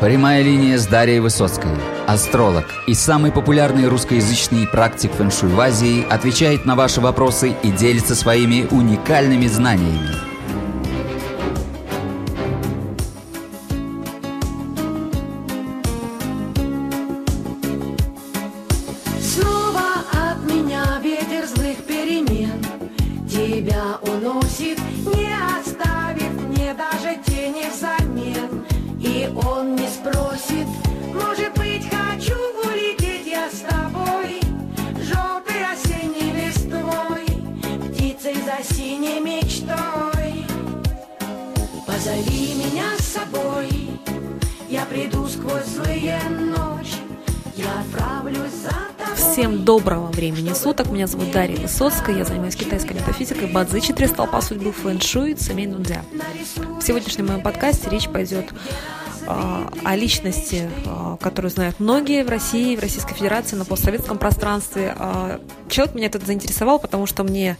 Прямая линия с Дарьей Высоцкой. Астролог и самый популярный русскоязычный практик фэншуй в Азии отвечает на ваши вопросы и делится своими уникальными знаниями. Позови меня с собой, я приду сквозь злые ночи Я отправлюсь за Всем доброго времени суток. Меня зовут Дарья Высоцкая. Я занимаюсь китайской метафизикой, бадзи, четыре столпа судьбы, фэн-шуй, цемей нудзя. В сегодняшнем моем подкасте речь пойдет о личности, а, которую знают многие в России, в Российской Федерации, на постсоветском пространстве. А, Человек меня тут заинтересовал, потому что мне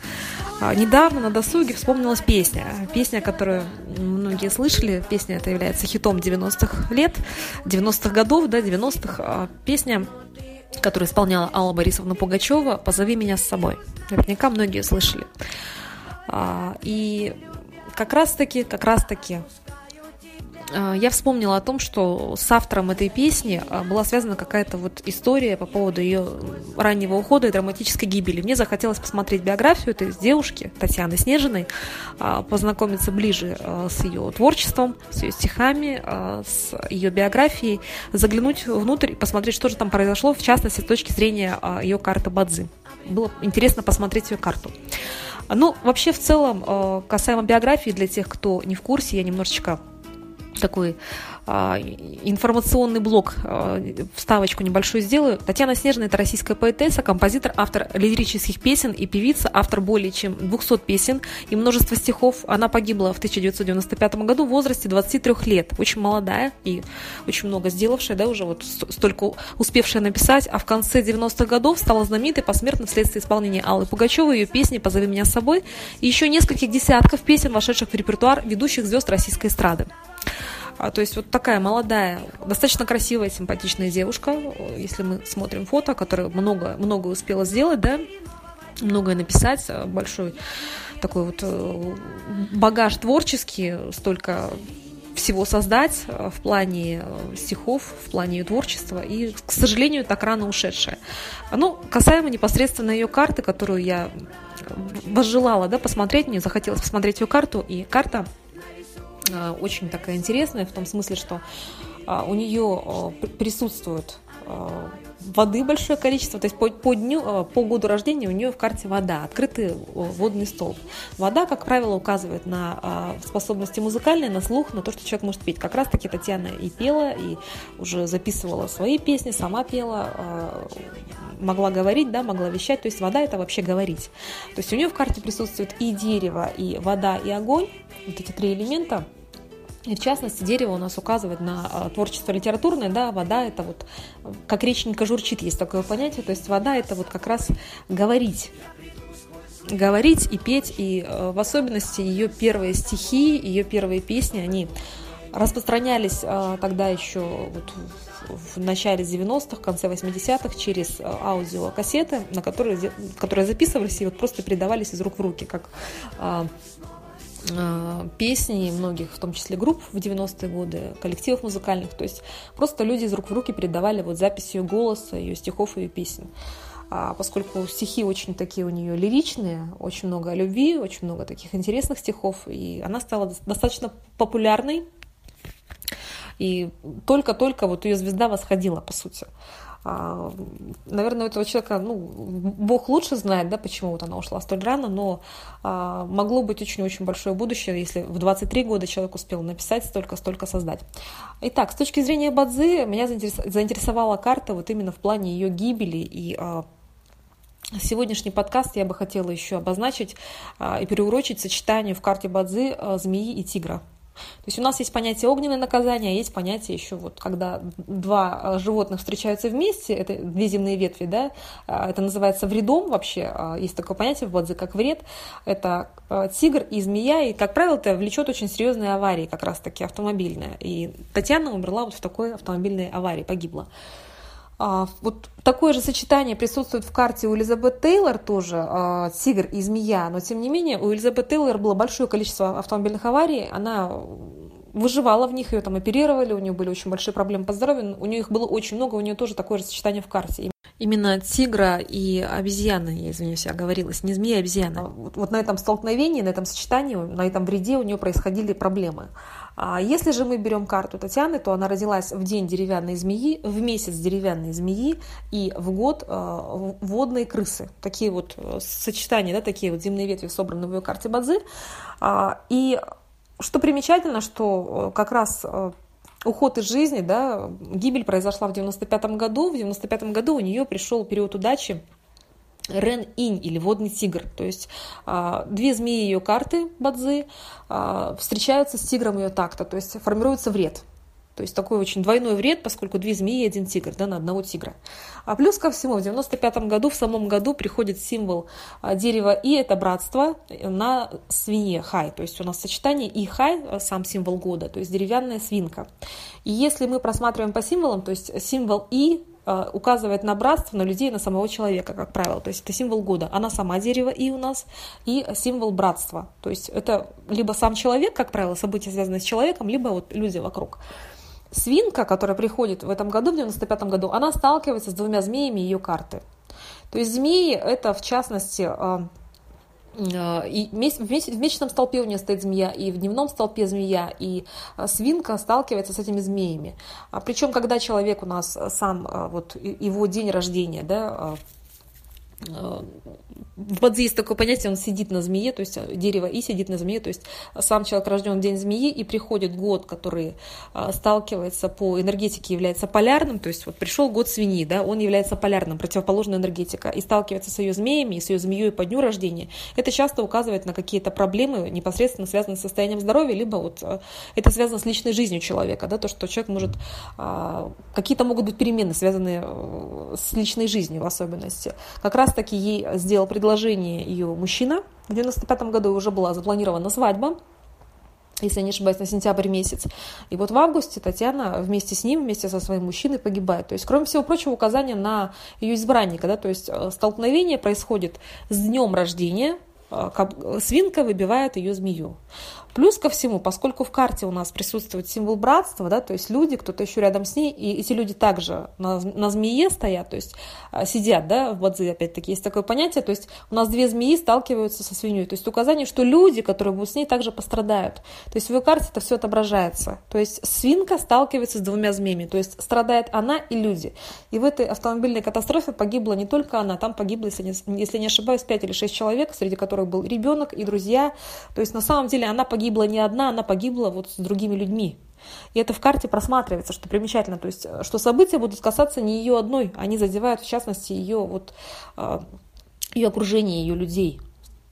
а, недавно на досуге вспомнилась песня. Песня, которую многие слышали. Песня эта является хитом 90-х лет, 90-х годов, да, 90-х. А, Песня которую исполняла Алла Борисовна Пугачева «Позови меня с собой». Наверняка многие слышали. А, И как раз-таки, как раз-таки а, я вспомнила о том, что с автором этой песни а, была связана какая-то вот история по поводу ее раннего ухода и драматической гибели. Мне захотелось посмотреть биографию этой девушки, Татьяны Снежиной, а, познакомиться ближе с ее творчеством, с ее стихами, с ее биографией, заглянуть внутрь и посмотреть, что же там произошло, в частности, с точки зрения ее карты Бадзи. Было интересно посмотреть ее карту. Ну, вообще, в целом, касаемо биографии, для тех, кто не в курсе, я немножечко такой информационный блок, а, вставочку небольшую сделаю. Татьяна Снежина – это российская поэтесса, композитор, автор лирических песен и певица, автор более чем 200 песен и множество стихов. Она погибла в 1995 году в возрасте 23 лет, очень молодая и очень много сделавшая, да, уже вот ст- столько успевшая написать, а в конце 90-х годов стала знаменитой посмертно вследствие исполнения Аллы Пугачевой, ее песни «Позови меня с собой» и еще нескольких десятков песен, вошедших в репертуар ведущих звезд российской эстрады. А, то есть вот такая молодая, достаточно красивая, симпатичная девушка, если мы смотрим фото, которая много, много успела сделать, да, многое написать, а, большой такой вот э, багаж творческий, столько всего создать э, в плане э, стихов, в плане ее творчества, и, к сожалению, так рано ушедшая. Ну, касаемо непосредственно ее карты, которую я возжелала да, посмотреть, мне захотелось посмотреть ее карту, и карта а, очень такая интересная в том смысле, что а, у нее п- присутствует а, воды большое количество, то есть по, по дню, по году рождения у нее в карте вода, открытый водный столб. Вода, как правило, указывает на а, способности музыкальные, на слух, на то, что человек может петь. Как раз-таки Татьяна и пела, и уже записывала свои песни, сама пела, а, могла говорить, да, могла вещать, то есть вода это вообще говорить. То есть у нее в карте присутствует и дерево, и вода, и огонь, вот эти три элемента. И в частности, дерево у нас указывает на а, творчество литературное, да, вода это вот, как реченька журчит, есть такое понятие, то есть вода это вот как раз говорить, говорить и петь, и э, в особенности ее первые стихи, ее первые песни, они распространялись э, тогда еще вот в, начале 90-х, конце 80-х через э, аудиокассеты, на которые, которые записывались и вот просто передавались из рук в руки, как э, песни многих, в том числе групп в 90-е годы, коллективов музыкальных. То есть просто люди из рук в руки передавали вот запись ее голоса, ее стихов, ее песен. А поскольку стихи очень такие у нее лиричные, очень много любви, очень много таких интересных стихов, и она стала дос- достаточно популярной, и только-только вот ее звезда восходила, по сути. А, Наверное, у этого человека, ну, Бог лучше знает, да, почему вот она ушла столь рано, но а, могло быть очень-очень большое будущее, если в 23 года человек успел написать столько-столько создать. Итак, с точки зрения Бадзи, меня заинтерес- заинтересовала карта вот именно в плане ее гибели и а, Сегодняшний подкаст я бы хотела еще обозначить и переурочить сочетанию в карте Бадзи а, змеи и тигра. То есть у нас есть понятие огненное наказание, а есть понятие еще вот, когда два э, животных встречаются вместе, это две земные ветви, да, э, это называется вредом вообще, э, есть такое понятие в Бадзе, как вред, это тигр и змея, и, как правило, это влечет очень серьезные аварии, как раз-таки автомобильные. И Татьяна умерла вот в такой автомобильной аварии, погибла. А, вот такое же сочетание присутствует в карте у Элизабет Тейлор тоже, а, тигр и змея, но тем не менее у Элизабет Тейлор было большое количество автомобильных аварий, она выживала в них, ее там оперировали, у нее были очень большие проблемы по здоровью, у нее их было очень много, у нее тоже такое же сочетание в карте. Именно тигра и обезьяны, я извиняюсь, оговорилась, не змея, а обезьяна. Вот, вот на этом столкновении, на этом сочетании, на этом вреде у нее происходили проблемы. А если же мы берем карту Татьяны, то она родилась в день деревянной змеи, в месяц деревянной змеи и в год э, водной крысы. Такие вот э, сочетания, да, такие вот земные ветви собраны в ее карте Бадзи. А, и что примечательно, что э, как раз уход из жизни, да, гибель произошла в 95 году. В 95 году у нее пришел период удачи, Рен-инь или водный тигр. То есть а, две змеи ее карты Бадзы а, встречаются с тигром ее такта, то есть формируется вред. То есть такой очень двойной вред, поскольку две змеи и один тигр да, на одного тигра. А плюс ко всему, в 95 году, в самом году приходит символ а, дерева И, это братство на свинье хай. То есть у нас сочетание И хай, сам символ года, то есть деревянная свинка. И если мы просматриваем по символам, то есть символ И указывает на братство, на людей, на самого человека, как правило. То есть это символ года. Она сама дерево и у нас, и символ братства. То есть это либо сам человек, как правило, события, связанные с человеком, либо вот люди вокруг. Свинка, которая приходит в этом году, в 95 году, она сталкивается с двумя змеями ее карты. То есть змеи это, в частности, Э, и в месячном столпе у нее стоит змея, и в дневном столпе змея, и э, свинка сталкивается с этими змеями. А Причем, когда человек у нас сам, э, вот его день рождения, да, в Бадзи есть такое понятие, он сидит на змее, то есть э, дерево и сидит на змее, то есть сам человек рожден в день змеи, и приходит год, который а, сталкивается по энергетике, является полярным, то есть вот пришел год свиньи, да, он является полярным, противоположная энергетика, и сталкивается с ее змеями, с ее змеей по дню рождения. Это часто указывает на какие-то проблемы, непосредственно связанные с состоянием здоровья, либо вот э, это связано с личной жизнью человека, да, то, что человек может, какие-то могут быть перемены, связанные э, с личной жизнью в особенности. Как раз-таки ей сделал предложение ее мужчина. В 95 году уже была запланирована свадьба, если не ошибаюсь, на сентябрь месяц. И вот в августе Татьяна вместе с ним, вместе со своим мужчиной погибает. То есть, кроме всего прочего, указание на ее избранника. Да? То есть, э, столкновение происходит с днем рождения, свинка выбивает ее змею. Плюс ко всему, поскольку в карте у нас присутствует символ братства, да, то есть люди, кто-то еще рядом с ней, и эти люди также на, на змее стоят, то есть а, сидят, да, в бадзи, опять-таки, есть такое понятие, то есть у нас две змеи сталкиваются со свиньей, то есть указание, что люди, которые будут с ней, также пострадают. То есть в ее карте это все отображается. То есть свинка сталкивается с двумя змеями, то есть страдает она и люди. И в этой автомобильной катастрофе погибла не только она, там погибло, если не, если не ошибаюсь, 5 или 6 человек, среди которых был ребенок и друзья. То есть на самом деле она погибла погибла не одна, она погибла вот с другими людьми. И это в карте просматривается, что примечательно, то есть, э, что события будут касаться не ее одной, они задевают, в частности, ее, вот, э, ее окружение, ее людей,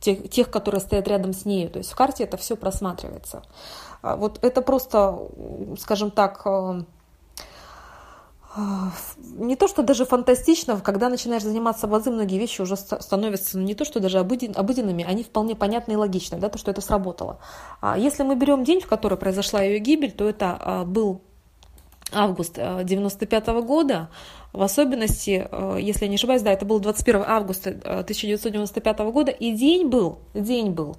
тех, тех, которые стоят рядом с ней. То есть в карте это все просматривается. А вот это просто, скажем так, э, не то, что даже фантастично, когда начинаешь заниматься базы, многие вещи уже становятся ну, не то, что даже обыденными, они вполне понятны и логичны, да, то, что это сработало. А если мы берем день, в который произошла ее гибель, то это а, был август 95 -го года, в особенности, если я не ошибаюсь, да, это был 21 августа 1995 года, и день был, день был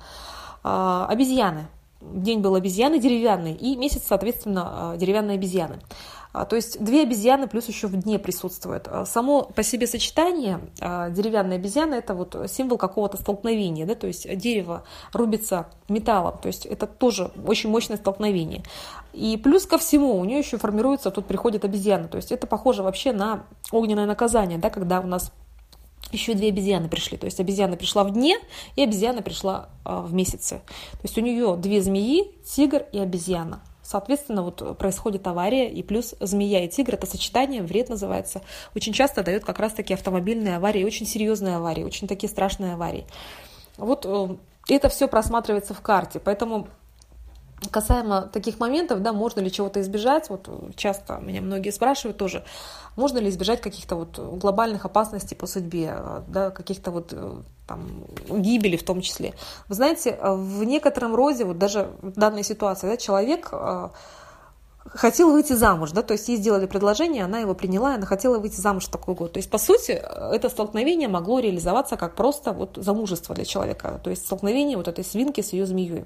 обезьяны. День был обезьяны деревянный, и месяц, соответственно, деревянные обезьяны. А, то есть две обезьяны плюс еще в дне присутствует. А, само по себе сочетание а, деревянной обезьяны это вот символ какого-то столкновения, да, то есть дерево рубится металлом, то есть это тоже очень мощное столкновение. И плюс ко всему у нее еще формируется, тут приходит обезьяна, то есть это похоже вообще на огненное наказание, да, когда у нас еще две обезьяны пришли. То есть обезьяна пришла в дне, и обезьяна пришла в месяце. То есть у нее две змеи, тигр и обезьяна. Соответственно, вот происходит авария, и плюс змея и тигр, это сочетание, вред называется, очень часто дает как раз-таки автомобильные аварии, очень серьезные аварии, очень такие страшные аварии. Вот э, это все просматривается в карте, поэтому Касаемо таких моментов, да, можно ли чего-то избежать, вот часто меня многие спрашивают тоже, можно ли избежать каких-то вот глобальных опасностей по судьбе, да, каких-то вот там, гибели в том числе. Вы знаете, в некотором роде, вот даже в данной ситуации, да, человек э, хотел выйти замуж, да, то есть ей сделали предложение, она его приняла, она хотела выйти замуж в такой год. То есть, по сути, это столкновение могло реализоваться как просто вот замужество для человека, то есть столкновение вот этой свинки с ее змеей.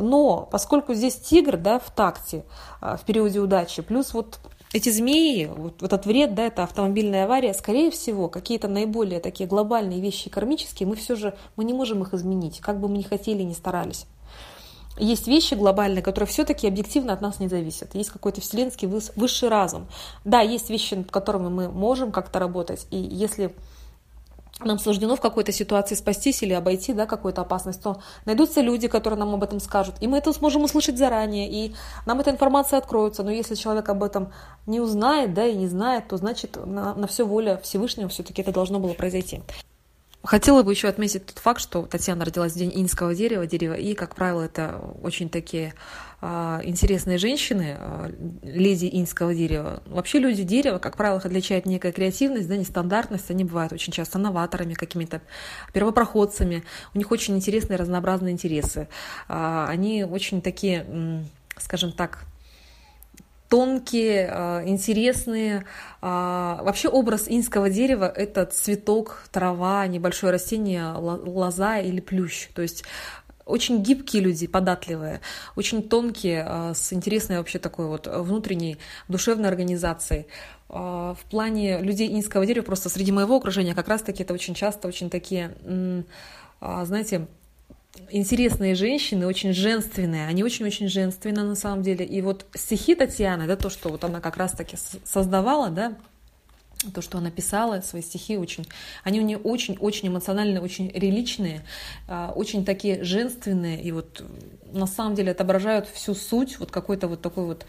Но поскольку здесь тигр, да, в такте, а, в периоде удачи, плюс вот эти змеи, вот, этот вред, да, это автомобильная авария, скорее всего, какие-то наиболее такие глобальные вещи кармические, мы все же, мы не можем их изменить, как бы мы ни хотели, ни старались. Есть вещи глобальные, которые все-таки объективно от нас не зависят. Есть какой-то вселенский высший разум. Да, есть вещи, над которыми мы можем как-то работать. И если нам суждено в какой-то ситуации спастись или обойти да, какую-то опасность, то найдутся люди, которые нам об этом скажут. И мы это сможем услышать заранее, и нам эта информация откроется. Но если человек об этом не узнает да, и не знает, то значит на, на все воля Всевышнего все-таки это должно было произойти. Хотела бы еще отметить тот факт, что Татьяна родилась в день инского дерева, дерева и, как правило, это очень такие а, интересные женщины, а, леди инского дерева. Вообще люди дерева, как правило, их отличает некая креативность, да, нестандартность. Они бывают очень часто новаторами, какими-то первопроходцами. У них очень интересные разнообразные интересы. А, они очень такие, скажем так, тонкие, интересные. Вообще образ инского дерева – это цветок, трава, небольшое растение, лоза или плющ. То есть очень гибкие люди, податливые, очень тонкие, а, с интересной вообще такой вот внутренней душевной организацией. А, в плане людей инского дерева, просто среди моего окружения, как раз-таки это очень часто очень такие, а, знаете, интересные женщины, очень женственные, они очень-очень женственные на самом деле. И вот стихи Татьяны, да, то, что вот она как раз-таки создавала, да, то, что она писала, свои стихи очень, они у нее очень-очень эмоциональные, очень реличные, а, очень такие женственные, и вот на самом деле отображают всю суть вот какой-то вот такой вот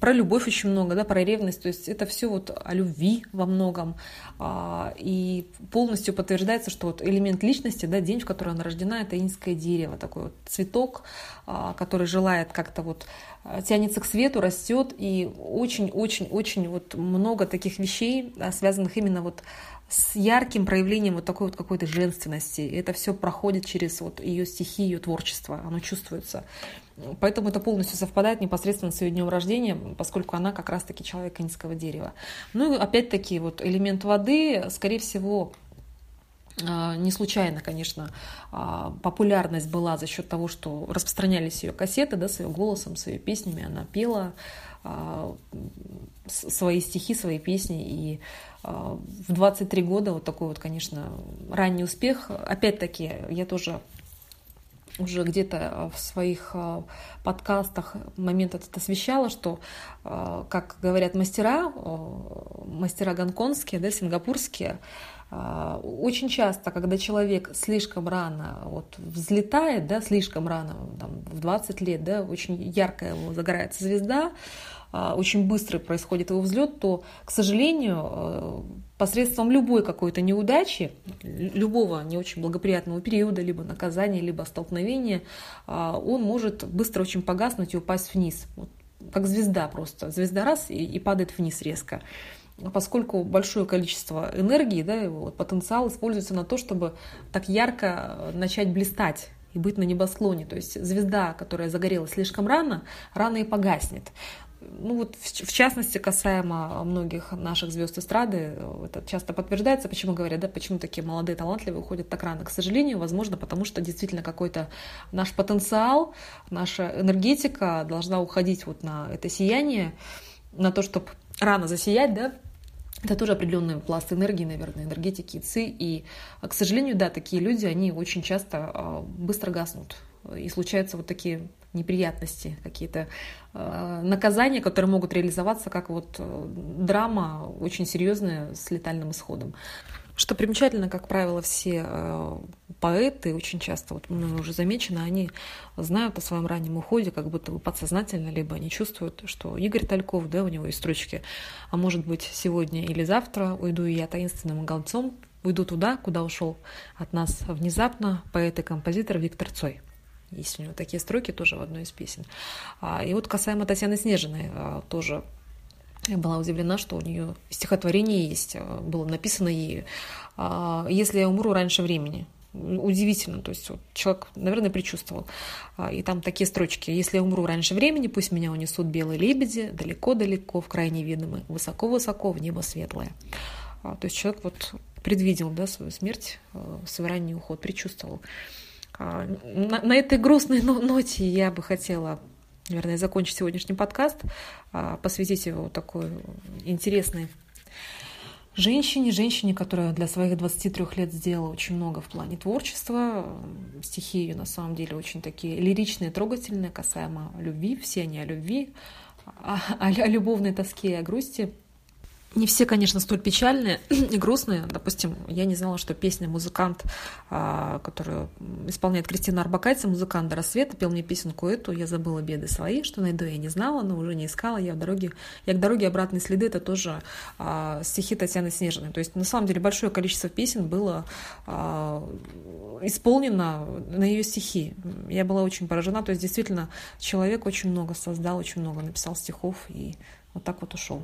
про любовь очень много, да, про ревность, то есть это все вот о любви во многом, а, и полностью подтверждается, что вот элемент личности, да, день, в который она рождена, это инское дерево, такой вот цветок, а, который желает как-то вот а, тянется к свету, растет, и очень-очень-очень вот много таких вещей, связанных именно вот с ярким проявлением вот такой вот какой-то женственности. И это все проходит через вот ее стихи, ее творчество, оно чувствуется. Поэтому это полностью совпадает непосредственно с ее днем рождения, поскольку она как раз-таки человек инского дерева. Ну и опять-таки вот элемент воды, скорее всего, а, не случайно, конечно, а, популярность была за счет того, что распространялись ее кассеты, да, с ее голосом, с ее песнями. Она пела а, свои стихи, свои песни. И в 23 года вот такой вот, конечно, ранний успех. Опять-таки, я тоже уже где-то в своих подкастах момент этот освещала, что, как говорят мастера, мастера гонконгские, да, сингапурские, а, очень часто, когда человек слишком рано вот, взлетает, да, слишком рано, там, в 20 лет, да, очень яркая его загорается звезда, а, очень быстро происходит его взлет, то, к сожалению, э, посредством любой какой-то неудачи, любого не очень благоприятного периода, либо наказания, либо столкновения, а, он может быстро очень погаснуть и упасть вниз. Вот, как звезда просто. Звезда раз и, и падает вниз резко поскольку большое количество энергии, да, его вот, потенциал используется на то, чтобы так ярко начать блистать и быть на небосклоне. То есть звезда, которая загорелась слишком рано, рано и погаснет. Ну вот в, частности касаемо многих наших звезд эстрады, это часто подтверждается, почему говорят, да, почему такие молодые талантливые уходят так рано. К сожалению, возможно, потому что действительно какой-то наш потенциал, наша энергетика должна уходить вот на это сияние, на то, чтобы рано засиять, да, это тоже определенный пласт энергии, наверное, энергетики ЦИ. И, к сожалению, да, такие люди, они очень часто а, быстро гаснут. И случаются вот такие неприятности, какие-то э, наказания, которые могут реализоваться как вот э, драма очень серьезная с летальным исходом. Что примечательно, как правило, все э, поэты очень часто, вот уже замечено, они знают о своем раннем уходе, как будто бы подсознательно, либо они чувствуют, что Игорь Тальков, да, у него есть строчки, а может быть сегодня или завтра уйду я таинственным гонцом, уйду туда, куда ушел от нас внезапно поэт и композитор Виктор Цой. Есть у него такие строки тоже в одной из песен. И вот касаемо Татьяны Снежиной тоже я была удивлена, что у нее стихотворение есть, было написано ей «Если я умру раньше времени» удивительно. То есть вот человек, наверное, предчувствовал. А, и там такие строчки. «Если я умру раньше времени, пусть меня унесут белые лебеди, далеко-далеко, в край невидимый, высоко-высоко, в небо светлое». А, то есть человек вот предвидел да, свою смерть, а, свой ранний уход, предчувствовал. На, на этой грустной ноте я бы хотела наверное, закончить сегодняшний подкаст, посвятить его такой интересной женщине, женщине, которая для своих 23 лет сделала очень много в плане творчества. Стихи ее на самом деле очень такие лиричные, трогательные, касаемо любви. Все они о любви, о, о любовной тоске и о грусти. Не все, конечно, столь печальные и грустные. Допустим, я не знала, что песня «Музыкант», а, которую исполняет Кристина Арбакайте, «Музыкант до рассвета», пел мне песенку эту «Я забыла беды свои», что найду я не знала, но уже не искала. Я, в дороге, я к дороге обратные следы, это тоже а, стихи Татьяны Снежиной. То есть, на самом деле, большое количество песен было а, исполнено на ее стихи. Я была очень поражена. То есть, действительно, человек очень много создал, очень много написал стихов и вот так вот ушел.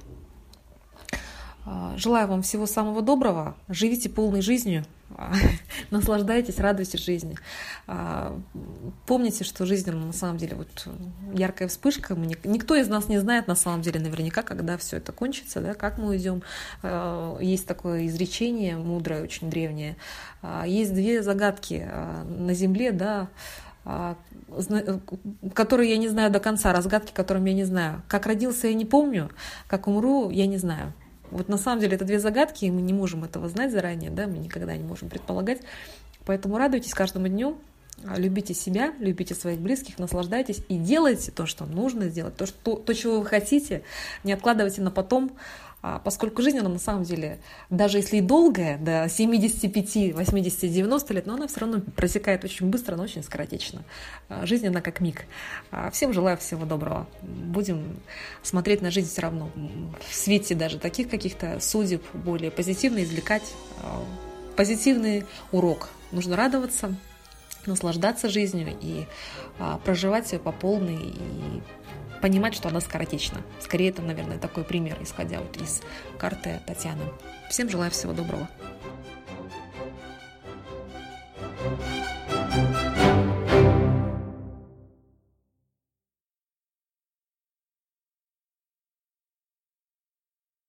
А, желаю вам всего самого доброго. Живите полной жизнью. Наслаждайтесь, радуйтесь жизни. А, помните, что жизнь на самом деле вот яркая вспышка. Никто из нас не знает на самом деле наверняка, когда все это кончится, да, как мы уйдем. А, есть такое изречение мудрое, очень древнее. Есть две загадки на Земле, да, которые я не знаю до конца, разгадки, которым я не знаю. Как родился, я не помню, как умру, я не знаю. Вот на самом деле это две загадки, и мы не можем этого знать заранее, да, мы никогда не можем предполагать. Поэтому радуйтесь каждому дню, любите себя, любите своих близких, наслаждайтесь и делайте то, что нужно сделать, то, что, то чего вы хотите, не откладывайте на потом, а поскольку жизнь, она на самом деле, даже если и долгая, до 75, 80, 90 лет, но она все равно просекает очень быстро, но очень скоротечно. А, жизнь, она как миг. А, всем желаю всего доброго. Будем смотреть на жизнь все равно в свете даже таких каких-то судеб, более позитивно извлекать позитивный урок. Нужно радоваться, наслаждаться жизнью и проживать ее по полной и понимать, что она скоротечна. Скорее, это, наверное, такой пример, исходя вот из карты Татьяны. Всем желаю всего доброго. thank you